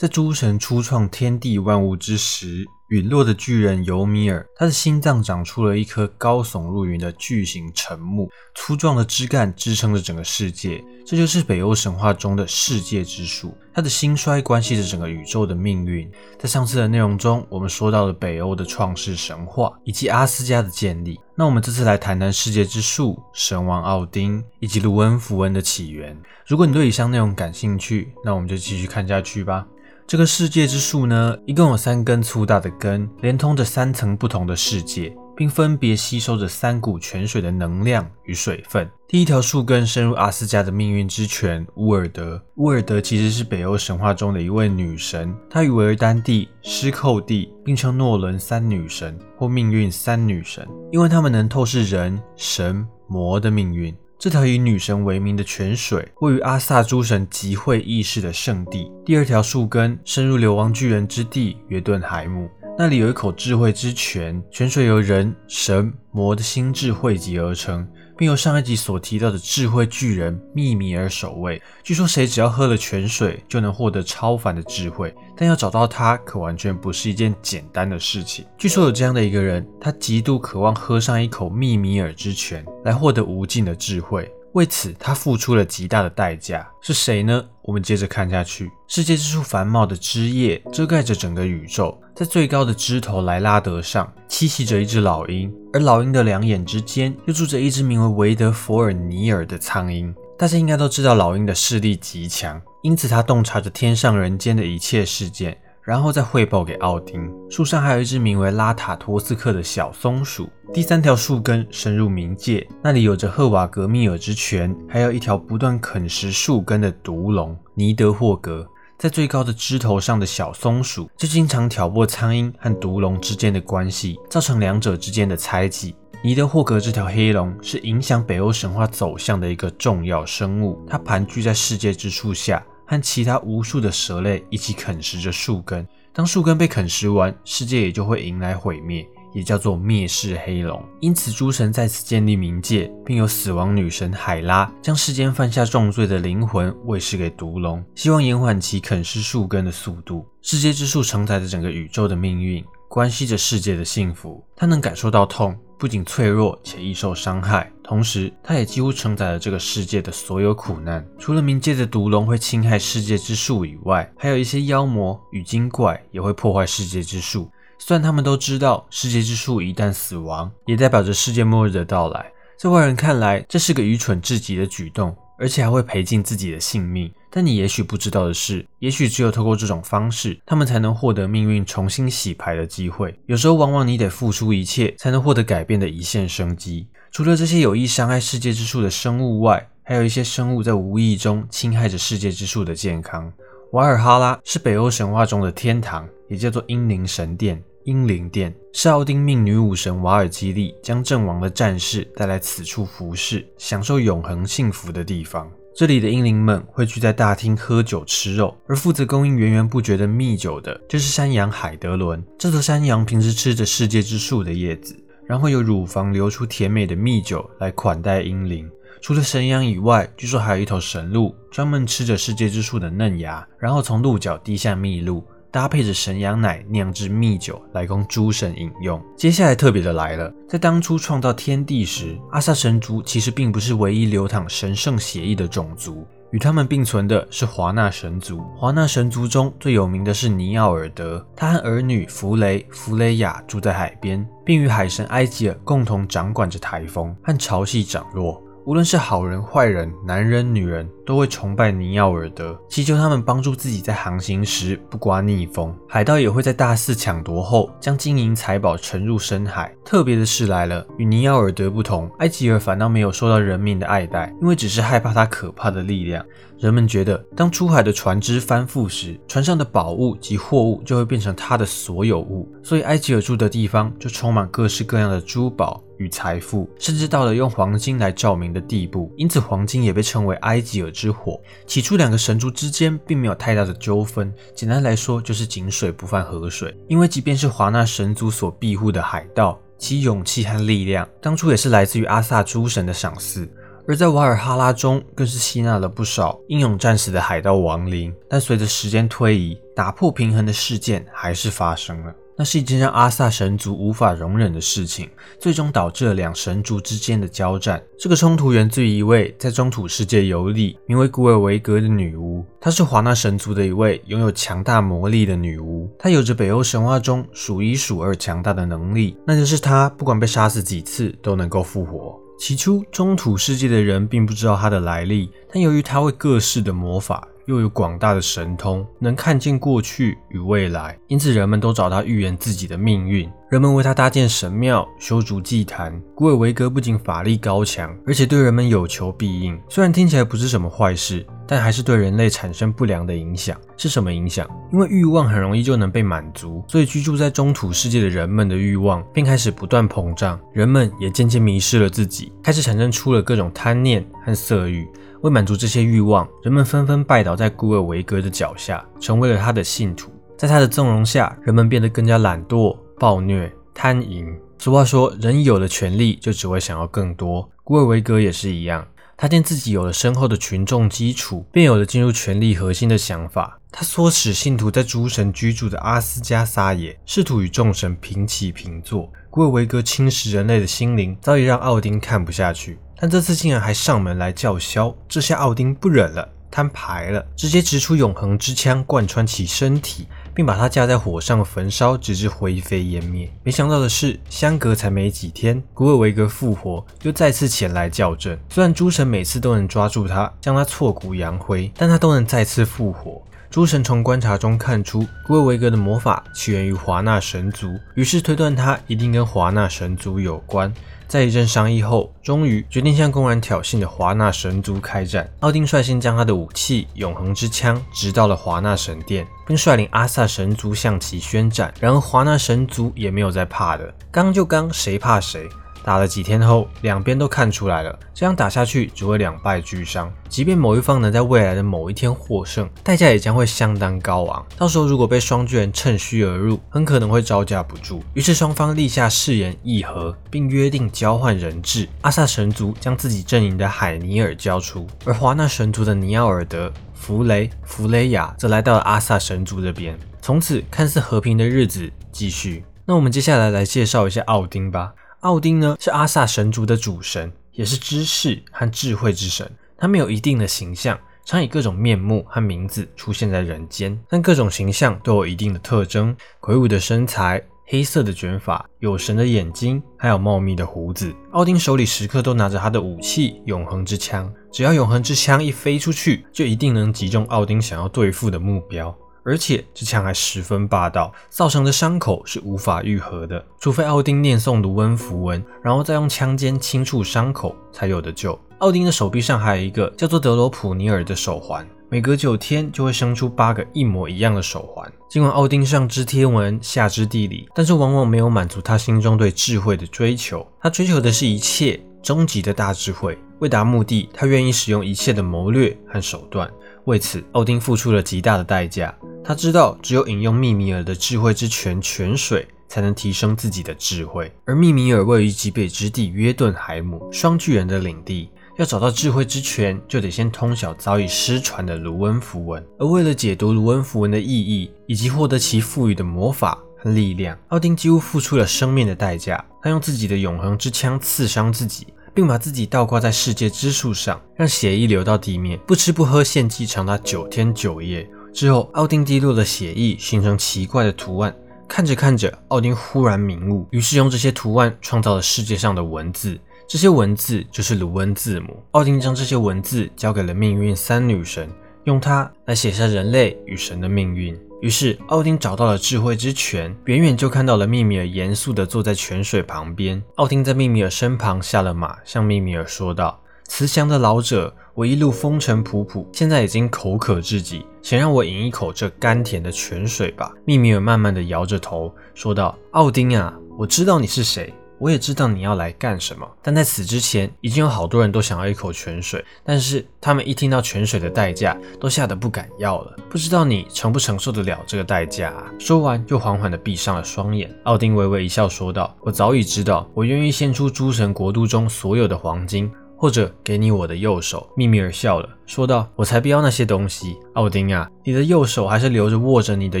在诸神初创天地万物之时，陨落的巨人尤米尔，他的心脏长出了一颗高耸入云的巨型沉木，粗壮的枝干支撑着整个世界。这就是北欧神话中的世界之树。它的兴衰关系着整个宇宙的命运。在上次的内容中，我们说到了北欧的创世神话以及阿斯加的建立。那我们这次来谈谈世界之树、神王奥丁以及卢恩符文的起源。如果你对以上内容感兴趣，那我们就继续看下去吧。这个世界之树呢，一共有三根粗大的根，连通着三层不同的世界，并分别吸收着三股泉水的能量与水分。第一条树根深入阿斯加的命运之泉乌尔德。乌尔德其实是北欧神话中的一位女神，她与维尔丹蒂、施寇蒂并称诺伦三女神或命运三女神，因为她们能透视人、神、魔的命运。这条以女神为名的泉水，位于阿萨诸神集会议事的圣地。第二条树根深入流亡巨人之地约顿海姆，那里有一口智慧之泉，泉水由人、神、魔的心智汇集而成。并由上一集所提到的智慧巨人密米尔守卫。据说，谁只要喝了泉水，就能获得超凡的智慧。但要找到他，可完全不是一件简单的事情。据说有这样的一个人，他极度渴望喝上一口密米尔之泉，来获得无尽的智慧。为此，他付出了极大的代价。是谁呢？我们接着看下去。世界之树繁茂的枝叶遮盖着整个宇宙，在最高的枝头莱拉德上栖息着一只老鹰，而老鹰的两眼之间又住着一只名为维德佛尔尼尔的苍鹰。大家应该都知道，老鹰的视力极强，因此它洞察着天上人间的一切事件。然后再汇报给奥丁。树上还有一只名为拉塔托斯克的小松鼠。第三条树根深入冥界，那里有着赫瓦格密尔之泉，还有一条不断啃食树根的毒龙尼德霍格。在最高的枝头上的小松鼠就经常挑拨苍鹰和毒龙之间的关系，造成两者之间的猜忌。尼德霍格这条黑龙是影响北欧神话走向的一个重要生物，它盘踞在世界之树下。和其他无数的蛇类一起啃食着树根，当树根被啃食完，世界也就会迎来毁灭，也叫做灭世黑龙。因此，诸神在此建立冥界，并由死亡女神海拉将世间犯下重罪的灵魂喂食给毒龙，希望延缓其啃食树根的速度。世界之树承载着整个宇宙的命运，关系着世界的幸福。它能感受到痛。不仅脆弱且易受伤害，同时它也几乎承载了这个世界的所有苦难。除了冥界的毒龙会侵害世界之树以外，还有一些妖魔与精怪也会破坏世界之树。虽然他们都知道世界之树一旦死亡，也代表着世界末日的到来，在外人看来，这是个愚蠢至极的举动。而且还会赔尽自己的性命。但你也许不知道的是，也许只有透过这种方式，他们才能获得命运重新洗牌的机会。有时候，往往你得付出一切，才能获得改变的一线生机。除了这些有意伤害世界之树的生物外，还有一些生物在无意中侵害着世界之树的健康。瓦尔哈拉是北欧神话中的天堂，也叫做英灵神殿。英灵殿是奥丁命女武神瓦尔基利将阵亡的战士带来此处服侍，享受永恒幸福的地方。这里的英灵们会聚在大厅喝酒吃肉，而负责供应源源不绝的蜜酒的就是山羊海德伦。这头山羊平时吃着世界之树的叶子，然后由乳房流出甜美的蜜酒来款待英灵。除了神羊以外，据说还有一头神鹿，专门吃着世界之树的嫩芽，然后从鹿角滴下蜜露。搭配着神羊奶酿制蜜酒来供诸神饮用。接下来特别的来了，在当初创造天地时，阿萨神族其实并不是唯一流淌神圣血液的种族，与他们并存的是华纳神族。华纳神族中最有名的是尼奥尔德，他和儿女弗雷、弗雷亚住在海边，并与海神埃吉尔共同掌管着台风和潮汐涨落。无论是好人坏人，男人女人，都会崇拜尼奥尔德，祈求他们帮助自己在航行时不刮逆风。海盗也会在大肆抢夺后，将金银财宝沉入深海。特别的事来了，与尼奥尔德不同，埃吉尔反倒没有受到人民的爱戴，因为只是害怕他可怕的力量。人们觉得，当出海的船只翻覆时，船上的宝物及货物就会变成他的所有物，所以埃及尔住的地方就充满各式各样的珠宝。与财富，甚至到了用黄金来照明的地步，因此黄金也被称为埃及尔之火。起初，两个神族之间并没有太大的纠纷，简单来说就是井水不犯河水。因为即便是华纳神族所庇护的海盗，其勇气和力量当初也是来自于阿萨诸神的赏赐。而在瓦尔哈拉中，更是吸纳了不少英勇战死的海盗亡灵。但随着时间推移，打破平衡的事件还是发生了。那是一件让阿萨神族无法容忍的事情，最终导致了两神族之间的交战。这个冲突源自于一位在中土世界游历、名为古尔维格的女巫。她是华纳神族的一位拥有强大魔力的女巫，她有着北欧神话中数一数二强大的能力，那就是她不管被杀死几次都能够复活。起初，中土世界的人并不知道它的来历，但由于它会各式的魔法。又有广大的神通，能看见过去与未来，因此人们都找他预言自己的命运。人们为他搭建神庙、修筑祭坛。古尔维格不仅法力高强，而且对人们有求必应。虽然听起来不是什么坏事，但还是对人类产生不良的影响。是什么影响？因为欲望很容易就能被满足，所以居住在中土世界的人们的欲望便开始不断膨胀。人们也渐渐迷失了自己，开始产生出了各种贪念和色欲。为满足这些欲望，人们纷纷拜倒在古尔维格的脚下，成为了他的信徒。在他的纵容下，人们变得更加懒惰、暴虐、贪淫。俗话说，人有了权力，就只会想要更多。古尔维格也是一样，他见自己有了深厚的群众基础，便有了进入权力核心的想法。他唆使信徒在诸神居住的阿斯加撒野，试图与众神平起平坐。古尔维格侵蚀人类的心灵，早已让奥丁看不下去。但这次竟然还上门来叫嚣，这下奥丁不忍了，摊牌了，直接直出永恒之枪贯穿其身体，并把他架在火上焚烧，直至灰飞烟灭。没想到的是，相隔才没几天，古尔维格复活，又再次前来校正。虽然诸神每次都能抓住他，将他挫骨扬灰，但他都能再次复活。诸神从观察中看出，古尔维格的魔法起源于华纳神族，于是推断他一定跟华纳神族有关。在一阵商议后，终于决定向公然挑衅的华纳神族开战。奥丁率先将他的武器永恒之枪直到了华纳神殿，并率领阿萨神族向其宣战。然而华纳神族也没有在怕的，刚就刚，谁怕谁？打了几天后，两边都看出来了，这样打下去只会两败俱伤。即便某一方能在未来的某一天获胜，代价也将会相当高昂。到时候如果被双巨人趁虚而入，很可能会招架不住。于是双方立下誓言议和，并约定交换人质。阿萨神族将自己阵营的海尼尔交出，而华纳神族的尼奥尔德、弗雷、弗雷亚则来到了阿萨神族这边。从此看似和平的日子继续。那我们接下来来介绍一下奥丁吧。奥丁呢是阿萨神族的主神，也是知识和智慧之神。他没有一定的形象，常以各种面目和名字出现在人间，但各种形象都有一定的特征：魁梧的身材、黑色的卷发、有神的眼睛，还有茂密的胡子。奥丁手里时刻都拿着他的武器——永恒之枪，只要永恒之枪一飞出去，就一定能击中奥丁想要对付的目标。而且这枪还十分霸道，造成的伤口是无法愈合的，除非奥丁念诵卢恩符文，然后再用枪尖轻触伤口才有的救。奥丁的手臂上还有一个叫做德罗普尼尔的手环，每隔九天就会生出八个一模一样的手环。尽管奥丁上知天文下知地理，但是往往没有满足他心中对智慧的追求。他追求的是一切终极的大智慧，为达目的，他愿意使用一切的谋略和手段。为此，奥丁付出了极大的代价。他知道，只有饮用密米尔的智慧之泉泉水，才能提升自己的智慧。而密米尔位于极北之地约顿海姆双巨人的领地，要找到智慧之泉，就得先通晓早已失传的卢恩符文。而为了解读卢恩符文的意义，以及获得其赋予的魔法和力量，奥丁几乎付出了生命的代价。他用自己的永恒之枪刺伤自己。并把自己倒挂在世界之树上，让血液流到地面，不吃不喝献祭长达九天九夜。之后，奥丁滴落的血液形成奇怪的图案。看着看着，奥丁忽然明悟，于是用这些图案创造了世界上的文字。这些文字就是卢恩字母。奥丁将这些文字交给了命运三女神，用它来写下人类与神的命运。于是，奥丁找到了智慧之泉，远远就看到了密米尔严肃地坐在泉水旁边。奥丁在密米尔身旁下了马，向密米尔说道：“慈祥的老者，我一路风尘仆仆，现在已经口渴至极，请让我饮一口这甘甜的泉水吧。”密米尔慢慢地摇着头说道：“奥丁啊，我知道你是谁。”我也知道你要来干什么，但在此之前，已经有好多人都想要一口泉水，但是他们一听到泉水的代价，都吓得不敢要了。不知道你承不承受得了这个代价？说完，又缓缓地闭上了双眼。奥丁微微一笑，说道：“我早已知道，我愿意献出诸神国度中所有的黄金。”或者给你我的右手。密米尔笑了，说道：“我才不要那些东西，奥丁啊，你的右手还是留着握着你的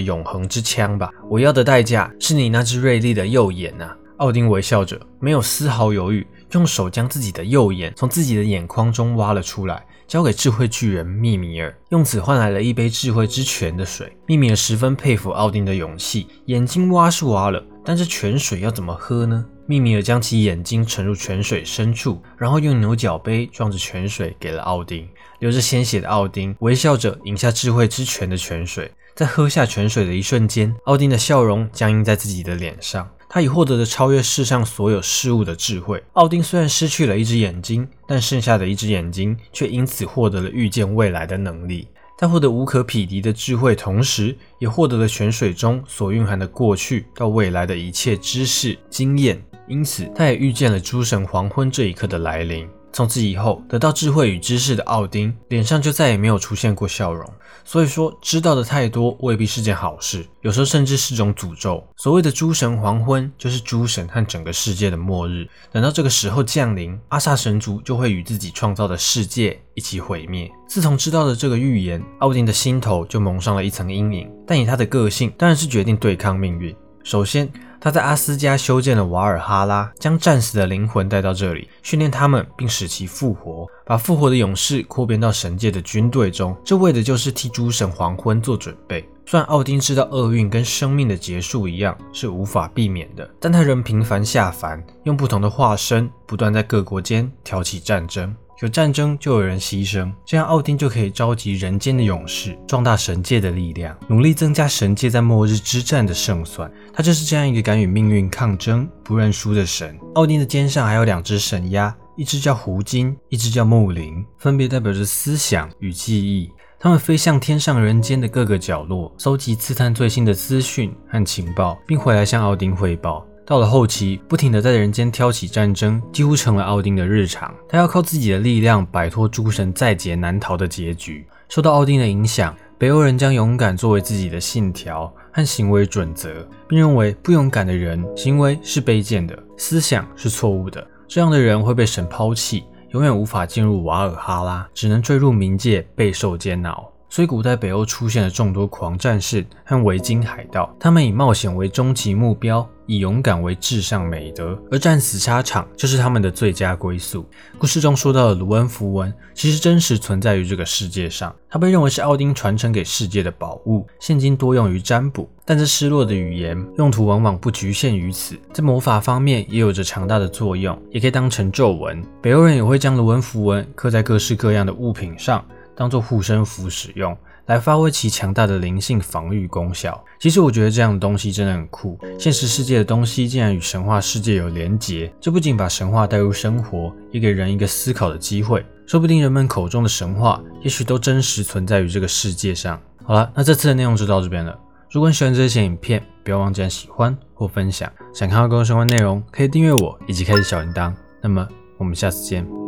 永恒之枪吧。我要的代价是你那只锐利的右眼啊。”奥丁微笑着，没有丝毫犹豫，用手将自己的右眼从自己的眼眶中挖了出来，交给智慧巨人密米尔，用此换来了一杯智慧之泉的水。密米尔十分佩服奥丁的勇气，眼睛挖是挖了，但这泉水要怎么喝呢？密米尔将其眼睛沉入泉水深处，然后用牛角杯装着泉水给了奥丁。流着鲜血的奥丁微笑着饮下智慧之泉的泉水，在喝下泉水的一瞬间，奥丁的笑容僵硬在自己的脸上。他已获得了超越世上所有事物的智慧。奥丁虽然失去了一只眼睛，但剩下的一只眼睛却因此获得了预见未来的能力。在获得无可匹敌的智慧同时，也获得了泉水中所蕴含的过去到未来的一切知识经验。因此，他也预见了诸神黄昏这一刻的来临。从此以后，得到智慧与知识的奥丁脸上就再也没有出现过笑容。所以说，知道的太多未必是件好事，有时候甚至是种诅咒。所谓的诸神黄昏，就是诸神和整个世界的末日。等到这个时候降临，阿萨神族就会与自己创造的世界一起毁灭。自从知道了这个预言，奥丁的心头就蒙上了一层阴影。但以他的个性，当然是决定对抗命运。首先，他在阿斯加修建了瓦尔哈拉，将战死的灵魂带到这里，训练他们，并使其复活，把复活的勇士扩编到神界的军队中，这为的就是替诸神黄昏做准备。虽然奥丁知道厄运跟生命的结束一样是无法避免的，但他仍频繁下凡，用不同的化身，不断在各国间挑起战争。有战争就有人牺牲，这样奥丁就可以召集人间的勇士，壮大神界的力量，努力增加神界在末日之战的胜算。他就是这样一个敢与命运抗争、不认输的神。奥丁的肩上还有两只神鸦，一只叫胡金，一只叫木灵，分别代表着思想与记忆。他们飞向天上人间的各个角落，搜集刺探最新的资讯和情报，并回来向奥丁汇报。到了后期，不停地在人间挑起战争，几乎成了奥丁的日常。他要靠自己的力量摆脱诸神在劫难逃的结局。受到奥丁的影响，北欧人将勇敢作为自己的信条和行为准则，并认为不勇敢的人行为是卑贱的，思想是错误的。这样的人会被神抛弃，永远无法进入瓦尔哈拉，只能坠入冥界，备受煎熬。所以，古代北欧出现了众多狂战士和维京海盗，他们以冒险为终极目标，以勇敢为至上美德，而战死沙场就是他们的最佳归宿。故事中说到的卢恩符文，其实真实存在于这个世界上，它被认为是奥丁传承给世界的宝物，现今多用于占卜。但这失落的语言用途往往不局限于此，在魔法方面也有着强大的作用，也可以当成咒文。北欧人也会将卢恩符文刻在各式各样的物品上。当做护身符使用，来发挥其强大的灵性防御功效。其实我觉得这样的东西真的很酷。现实世界的东西竟然与神话世界有连结，这不仅把神话带入生活，也给人一个思考的机会。说不定人们口中的神话，也许都真实存在于这个世界上。好了，那这次的内容就到这边了。如果你喜欢这些影片，不要忘记按喜欢或分享。想看到更多相关内容，可以订阅我以及开启小铃铛。那么我们下次见。